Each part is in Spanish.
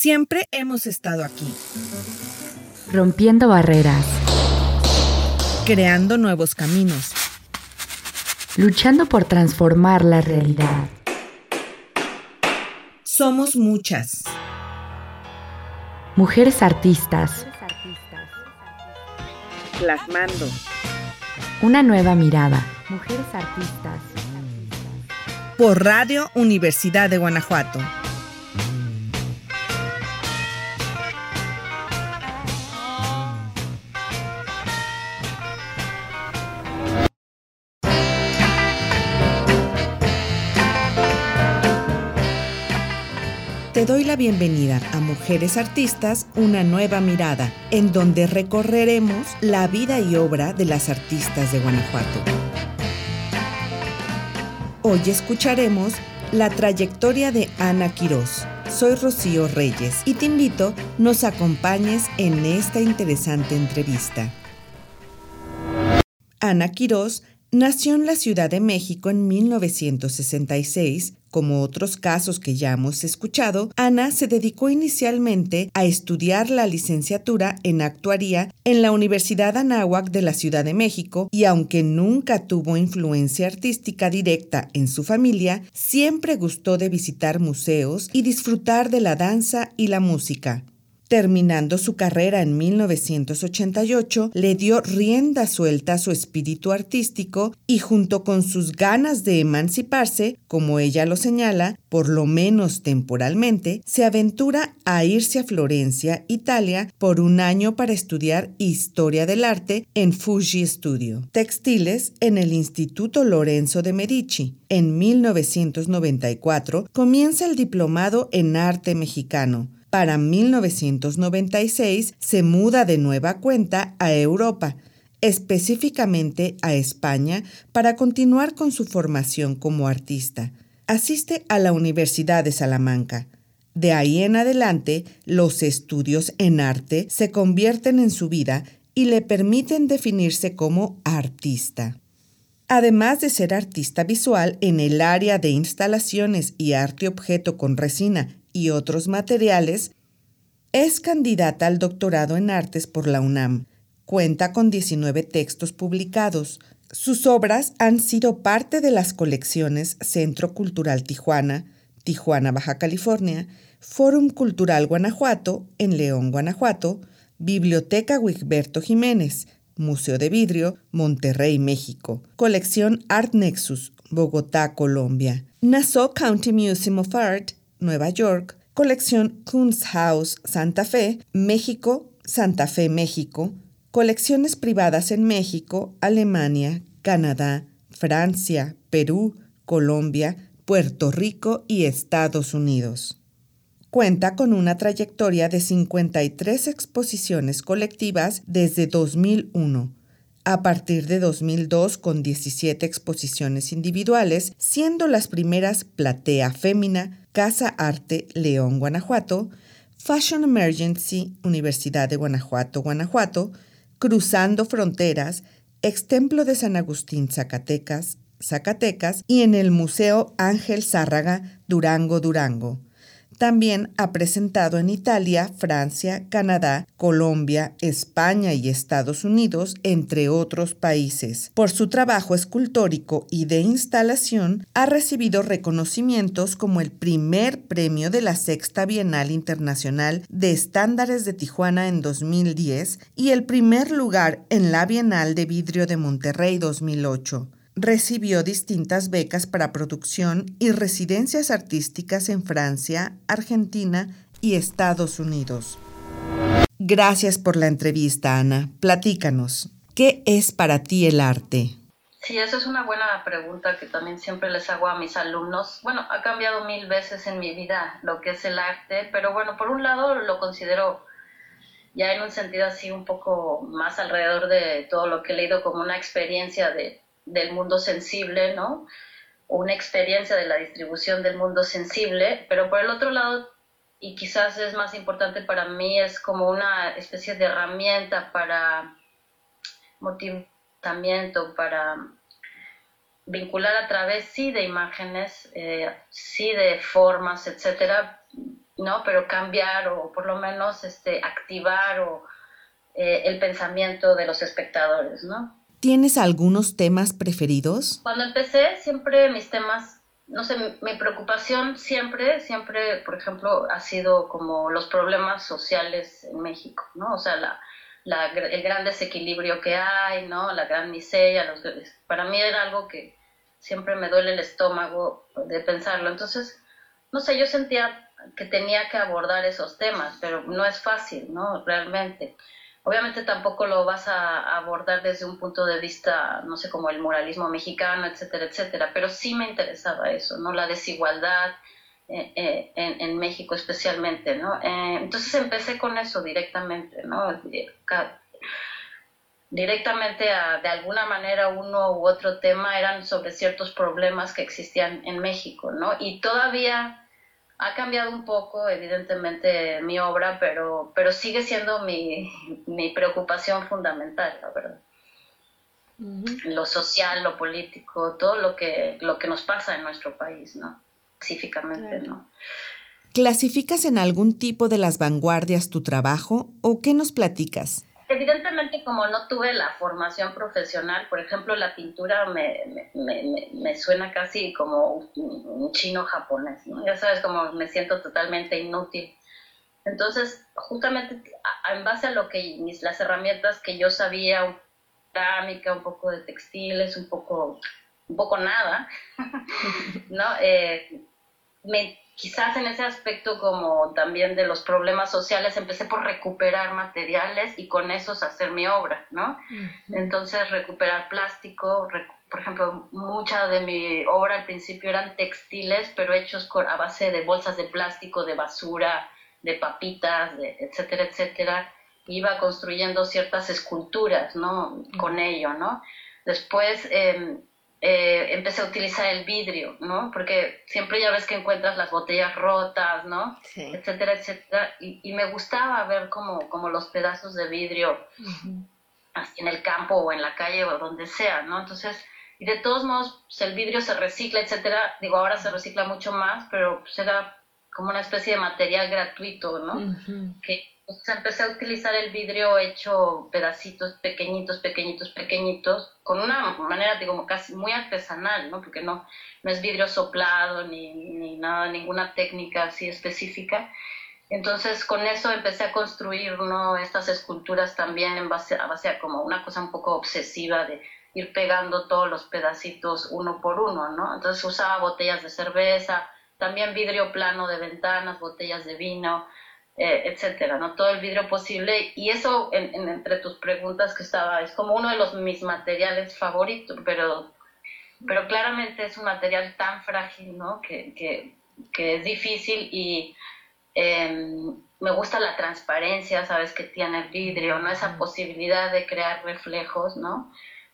Siempre hemos estado aquí. Rompiendo barreras. Creando nuevos caminos. Luchando por transformar la realidad. Somos muchas. Mujeres artistas. Plasmando. Una nueva mirada. Mujeres artistas. Por Radio Universidad de Guanajuato. Bienvenida a Mujeres Artistas, una nueva mirada, en donde recorreremos la vida y obra de las artistas de Guanajuato. Hoy escucharemos la trayectoria de Ana Quirós. Soy Rocío Reyes y te invito nos acompañes en esta interesante entrevista. Ana Quirós nació en la Ciudad de México en 1966 como otros casos que ya hemos escuchado, Ana se dedicó inicialmente a estudiar la licenciatura en actuaría en la Universidad Anáhuac de la Ciudad de México y aunque nunca tuvo influencia artística directa en su familia, siempre gustó de visitar museos y disfrutar de la danza y la música. Terminando su carrera en 1988, le dio rienda suelta a su espíritu artístico y junto con sus ganas de emanciparse, como ella lo señala, por lo menos temporalmente, se aventura a irse a Florencia, Italia, por un año para estudiar historia del arte en Fuji Studio, textiles en el Instituto Lorenzo de Medici. En 1994 comienza el diplomado en arte mexicano para 1996 se muda de nueva cuenta a Europa, específicamente a España, para continuar con su formación como artista. Asiste a la Universidad de Salamanca. De ahí en adelante, los estudios en arte se convierten en su vida y le permiten definirse como artista. Además de ser artista visual en el área de instalaciones y arte objeto con resina y otros materiales, es candidata al doctorado en artes por la UNAM. Cuenta con 19 textos publicados. Sus obras han sido parte de las colecciones Centro Cultural Tijuana, Tijuana, Baja California, Fórum Cultural Guanajuato, en León, Guanajuato, Biblioteca Wigberto Jiménez, Museo de Vidrio, Monterrey, México, Colección Art Nexus, Bogotá, Colombia, Nassau County Museum of Art, Nueva York, colección Kunsthaus Santa Fe, México, Santa Fe, México, colecciones privadas en México, Alemania, Canadá, Francia, Perú, Colombia, Puerto Rico y Estados Unidos. Cuenta con una trayectoria de 53 exposiciones colectivas desde 2001, a partir de 2002 con 17 exposiciones individuales, siendo las primeras Platea Fémina, Casa Arte León, Guanajuato, Fashion Emergency, Universidad de Guanajuato, Guanajuato, Cruzando Fronteras, Extemplo de San Agustín, Zacatecas, Zacatecas y en el Museo Ángel Zárraga, Durango, Durango. También ha presentado en Italia, Francia, Canadá, Colombia, España y Estados Unidos, entre otros países. Por su trabajo escultórico y de instalación, ha recibido reconocimientos como el primer premio de la Sexta Bienal Internacional de Estándares de Tijuana en 2010 y el primer lugar en la Bienal de Vidrio de Monterrey 2008 recibió distintas becas para producción y residencias artísticas en Francia, Argentina y Estados Unidos. Gracias por la entrevista, Ana. Platícanos, ¿qué es para ti el arte? Sí, esa es una buena pregunta que también siempre les hago a mis alumnos. Bueno, ha cambiado mil veces en mi vida lo que es el arte, pero bueno, por un lado lo considero ya en un sentido así un poco más alrededor de todo lo que he leído como una experiencia de del mundo sensible, ¿no? Una experiencia de la distribución del mundo sensible, pero por el otro lado, y quizás es más importante para mí, es como una especie de herramienta para motivamiento, para vincular a través, sí, de imágenes, eh, sí, de formas, etcétera, ¿no? Pero cambiar o por lo menos este, activar o, eh, el pensamiento de los espectadores, ¿no? ¿Tienes algunos temas preferidos? Cuando empecé, siempre mis temas, no sé, mi, preocupación siempre, siempre, por ejemplo, ha sido como los problemas sociales en México, ¿no? O sea, la, la, el gran desequilibrio que hay, ¿no? La gran miseria, los, para mí era algo que siempre me duele el estómago de pensarlo. Entonces, no sé, yo sentía que tenía que abordar esos temas, pero no es fácil, ¿no? Realmente. Obviamente tampoco lo vas a abordar desde un punto de vista, no sé, como el moralismo mexicano, etcétera, etcétera, pero sí me interesaba eso, ¿no? La desigualdad eh, eh, en, México especialmente, ¿no? Eh, entonces empecé con eso directamente, ¿no? Directamente a, de alguna manera uno u otro tema eran sobre ciertos problemas que existían en México, ¿no? Y todavía ha cambiado un poco, evidentemente, mi obra, pero, pero sigue siendo mi, preocupación fundamental, la verdad. Lo social, lo político, todo lo que, lo que nos pasa en nuestro país, ¿no? Específicamente, ¿no? ¿Clasificas en algún tipo de las vanguardias tu trabajo o qué nos platicas? Evidentemente, como no tuve la formación profesional, por ejemplo, la pintura me, me, me, suena casi como un chino japonés. Ya sabes, como me siento totalmente inútil. Entonces, justamente en base a lo que mis, las herramientas que yo sabía, cerámica, un poco de textiles, un poco, un poco nada, ¿no? Eh, me quizás en ese aspecto como también de los problemas sociales empecé por recuperar materiales y con esos hacer mi obra, ¿no? Entonces recuperar plástico, por ejemplo, mucha de mi obra al principio eran textiles, pero hechos a base de bolsas de plástico, de basura, de papitas, de etcétera, etcétera. Iba construyendo ciertas esculturas, ¿no? Con ello, ¿no? Después eh, eh, empecé a utilizar el vidrio, ¿no? Porque siempre ya ves que encuentras las botellas rotas, ¿no? Etcétera, etcétera. Y, me gustaba ver como, como los pedazos de vidrio así en el campo o en la calle o donde sea, ¿no? Entonces, y de todos modos, pues, el vidrio se recicla, etcétera. Digo, ahora se recicla mucho más, pero pues era como una especie de material gratuito, ¿no? Que empecé a utilizar el vidrio hecho pedacitos pequeñitos, pequeñitos, pequeñitos, con una manera, digo, casi muy artesanal, ¿no? Porque no, no es vidrio soplado ni, ni nada, ninguna técnica así específica. Entonces con eso empecé a construir ¿no? estas esculturas también en base, a base como una cosa un poco obsesiva de ir pegando todos los pedacitos uno por uno, ¿no? Entonces usaba botellas de cerveza, también vidrio plano de ventanas, botellas de vino, eh, etcétera, ¿no? Todo el vidrio posible. Y eso, entre tus preguntas que estaba, es como uno de los mis materiales favoritos, pero, pero claramente es un material tan frágil, ¿no? Que, que, que es difícil y em, me gusta la transparencia, ¿sabes? Que tiene el vidrio, ¿no? Esa posibilidad de crear reflejos, ¿no?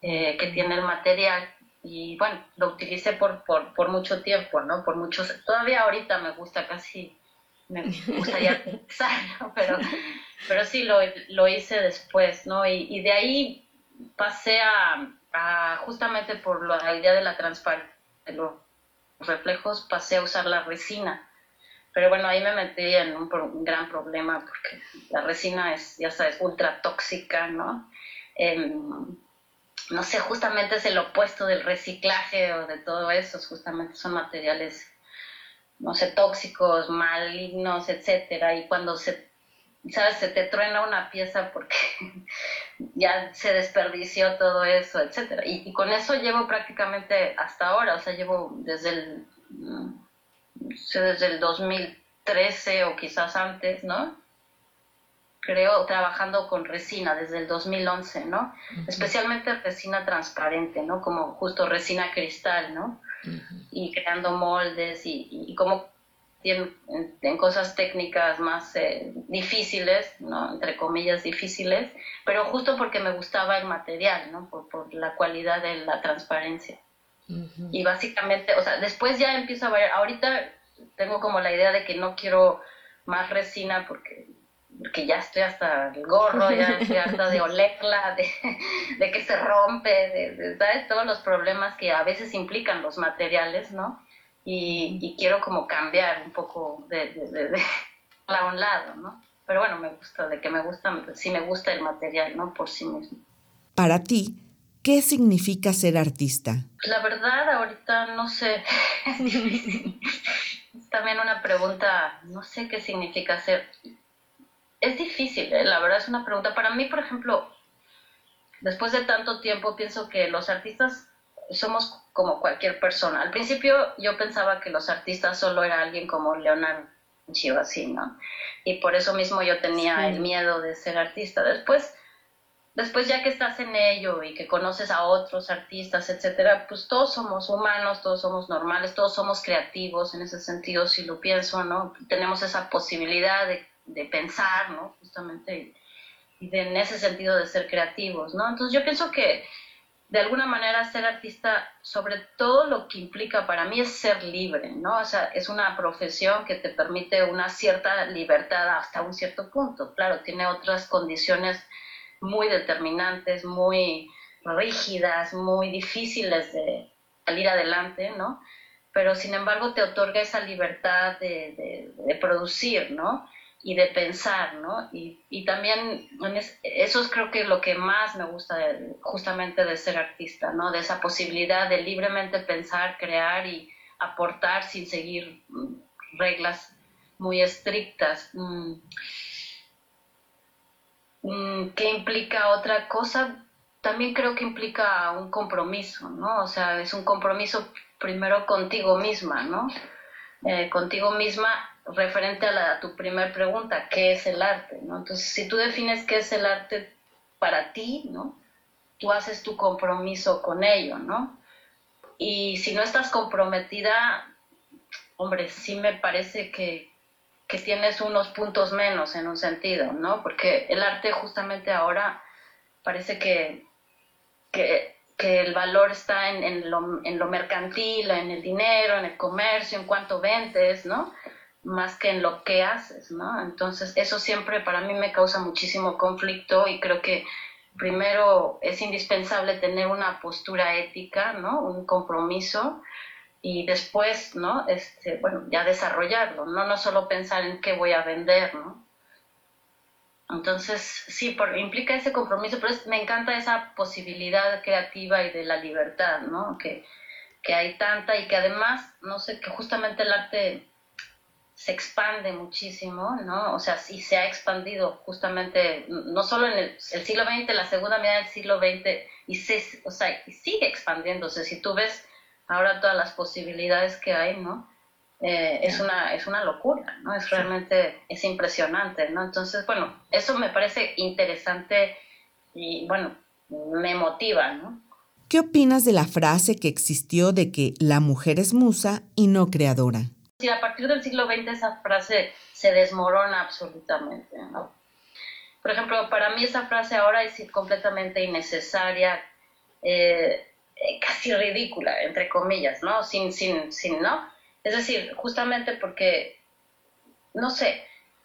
Eh, que tiene el material. Y bueno, lo utilicé por, por, por mucho tiempo, ¿no? Por muchos, todavía ahorita me gusta casi me gustaría pensarlo, pero, pero sí lo, lo hice después, ¿no? Y, y de ahí pasé a, a, justamente por la idea de la transparencia, de los reflejos, pasé a usar la resina. Pero bueno, ahí me metí en un, gran problema porque la resina es, ya sabes, ultra tóxica, ¿no? Em, no sé, justamente es el opuesto del reciclaje o de todo eso, justamente son materiales no sé, tóxicos, malignos, etcétera, y cuando se, sabes, se te truena una pieza porque ya se desperdició todo eso, etcétera. Y, con eso llevo prácticamente hasta ahora, o sea, llevo desde el, mm, desde el 2013 o quizás antes, ¿no? creo, trabajando con resina desde el 2011, ¿no? Especialmente resina transparente, ¿no? Como justo resina cristal, ¿no? Y creando moldes y, y, como en, en, cosas técnicas más eh, difíciles, ¿no? entre comillas difíciles, pero justo porque me gustaba el material, ¿no? por, por la cualidad de la transparencia. Y básicamente, o sea, después ya empiezo a ver, ahorita tengo como la idea de que no quiero más resina porque porque ya estoy hasta el gorro, ya estoy hasta de olerla, de, que se rompe, de, todos los problemas que a veces implican los materiales, ¿no? Y, quiero como cambiar un poco de, a un lado, ¿no? Pero bueno, me gusta, de que me gusta, sí me gusta el material, ¿no? Por sí mismo. Para ti, ¿qué significa ser artista? La verdad, ahorita no sé. es también una pregunta, no sé qué significa ser. Es difícil, ¿eh? la verdad es una pregunta. Para mí, por ejemplo, después de tanto tiempo, pienso que los artistas somos como cualquier persona. Al principio yo pensaba que los artistas solo era alguien como Leonardo o así, ¿no? Y por eso mismo yo tenía el miedo de ser artista. Después, después ya que estás en ello y que conoces a otros artistas, etcétera, pues todos somos humanos, todos somos normales, todos somos creativos en ese sentido, si lo pienso, ¿no? Tenemos esa posibilidad de, de pensar, ¿no? Justamente, y de, en ese sentido de ser creativos, ¿no? Entonces yo pienso que de alguna manera ser artista, sobre todo lo que implica para mí es ser libre, ¿no? O sea, es una profesión que te permite una cierta libertad hasta un cierto punto. Claro, tiene otras condiciones muy determinantes, muy rígidas, muy difíciles de salir adelante, ¿no? Pero sin embargo te otorga esa libertad de, de producir, ¿no? Y de pensar, ¿no? Y, y también eso es creo que lo que más me gusta justamente de ser artista, ¿no? De esa posibilidad de libremente pensar, crear y aportar sin seguir mm, reglas muy estrictas. Mm. Mm, ¿Qué implica otra cosa? También creo que implica un compromiso, ¿no? O sea, es un compromiso primero contigo misma, ¿no? Eh, contigo misma referente a, la, tu primera pregunta, ¿qué es el arte? Entonces, si tú defines qué es el arte para ti, ¿no? Tú haces tu compromiso con ello, ¿no? Y si no estás comprometida, hombre, sí me parece que, que tienes unos puntos menos en un sentido, ¿no? Porque el arte justamente ahora parece que, que, que el valor está en, en, lo, en lo mercantil, en el dinero, en el comercio, en cuánto vendes, ¿no? Más que en lo que haces, ¿no? Entonces eso siempre para mí me causa muchísimo conflicto y creo que primero es indispensable tener una postura ética, ¿no? Un compromiso y después, ¿no? Este, bueno, ya desarrollarlo, ¿no? No solo pensar en qué voy a vender, ¿no? Entonces, sí, por, implica ese compromiso, pero me encanta esa posibilidad creativa y de la libertad, ¿no? Que, que hay tanta y que además, no sé, que justamente el arte se expande muchísimo, ¿no? O sea, sí se ha expandido justamente, no solo en el, siglo XX, la segunda mitad del siglo XX, y, se, o sea, y sigue expandiéndose. Si tú ves ahora todas las posibilidades que hay, ¿no? Eh, es, una, es una locura, ¿no? Es realmente, es impresionante, ¿no? Entonces, bueno, eso me parece interesante y, bueno, me motiva, ¿no? ¿Qué opinas de la frase que existió de que la mujer es musa y no creadora? Sí, a partir del siglo XX esa frase se desmorona absolutamente, ¿no? Por ejemplo, para mí esa frase ahora es completamente innecesaria, eh, eh, casi ridícula, entre comillas, ¿no? Sin, sin, sin, ¿no? Es decir, justamente porque, no sé,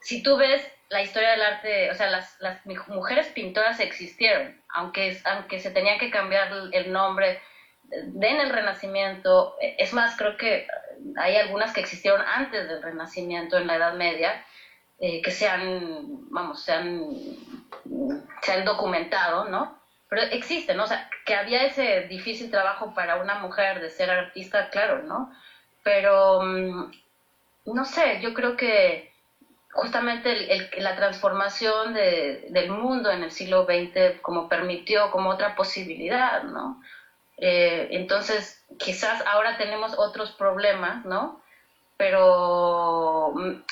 si tú ves la historia del arte, o sea, las, las mujeres pintoras existieron, aunque, aunque se tenía que cambiar el nombre en el Renacimiento, es más, creo que hay algunas que existieron antes del Renacimiento en la Edad Media, eh, que se han, vamos, se han, se documentado, ¿no? Pero existen, ¿no? O sea, que había ese difícil trabajo para una mujer de ser artista, claro, ¿no? Pero, mm, no sé, yo creo que justamente la transformación del mundo en el siglo XX como permitió como otra posibilidad, ¿no? Eh, entonces, quizás ahora tenemos otros problemas, ¿no? Pero mm,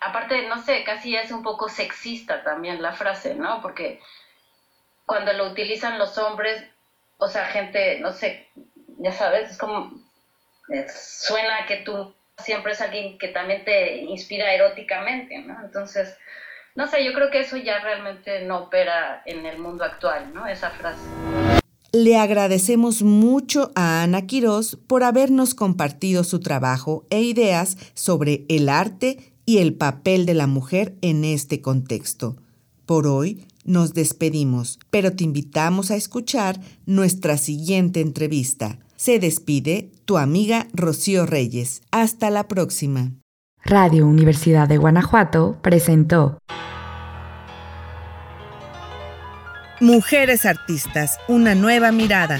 aparte, no sé, casi es un poco sexista también la frase, ¿no? Porque cuando lo utilizan los hombres, o sea, gente, no sé, ya sabes, es como, suena que tú siempre es alguien que también te inspira eróticamente, ¿no? Entonces, no sé, yo creo que eso ya realmente no opera en el mundo actual, ¿no? Esa frase. Le agradecemos mucho a Ana Quirós por habernos compartido su trabajo e ideas sobre el arte y el papel de la mujer en este contexto. Por hoy nos despedimos, pero te invitamos a escuchar nuestra siguiente entrevista. Se despide tu amiga Rocío Reyes. Hasta la próxima. Radio Universidad de Guanajuato presentó Mujeres Artistas, una nueva mirada.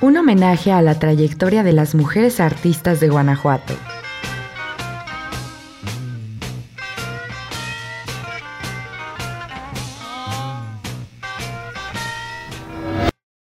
Un homenaje a la trayectoria de las mujeres artistas de Guanajuato.